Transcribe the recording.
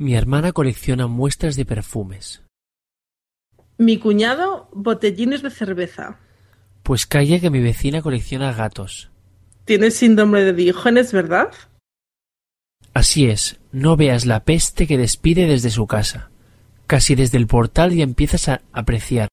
Mi hermana colecciona muestras de perfumes. Mi cuñado, botellines de cerveza. Pues calla que mi vecina colecciona gatos. Tienes síndrome de Diógenes, ¿verdad? Así es, no veas la peste que despide desde su casa. Casi desde el portal ya empiezas a apreciar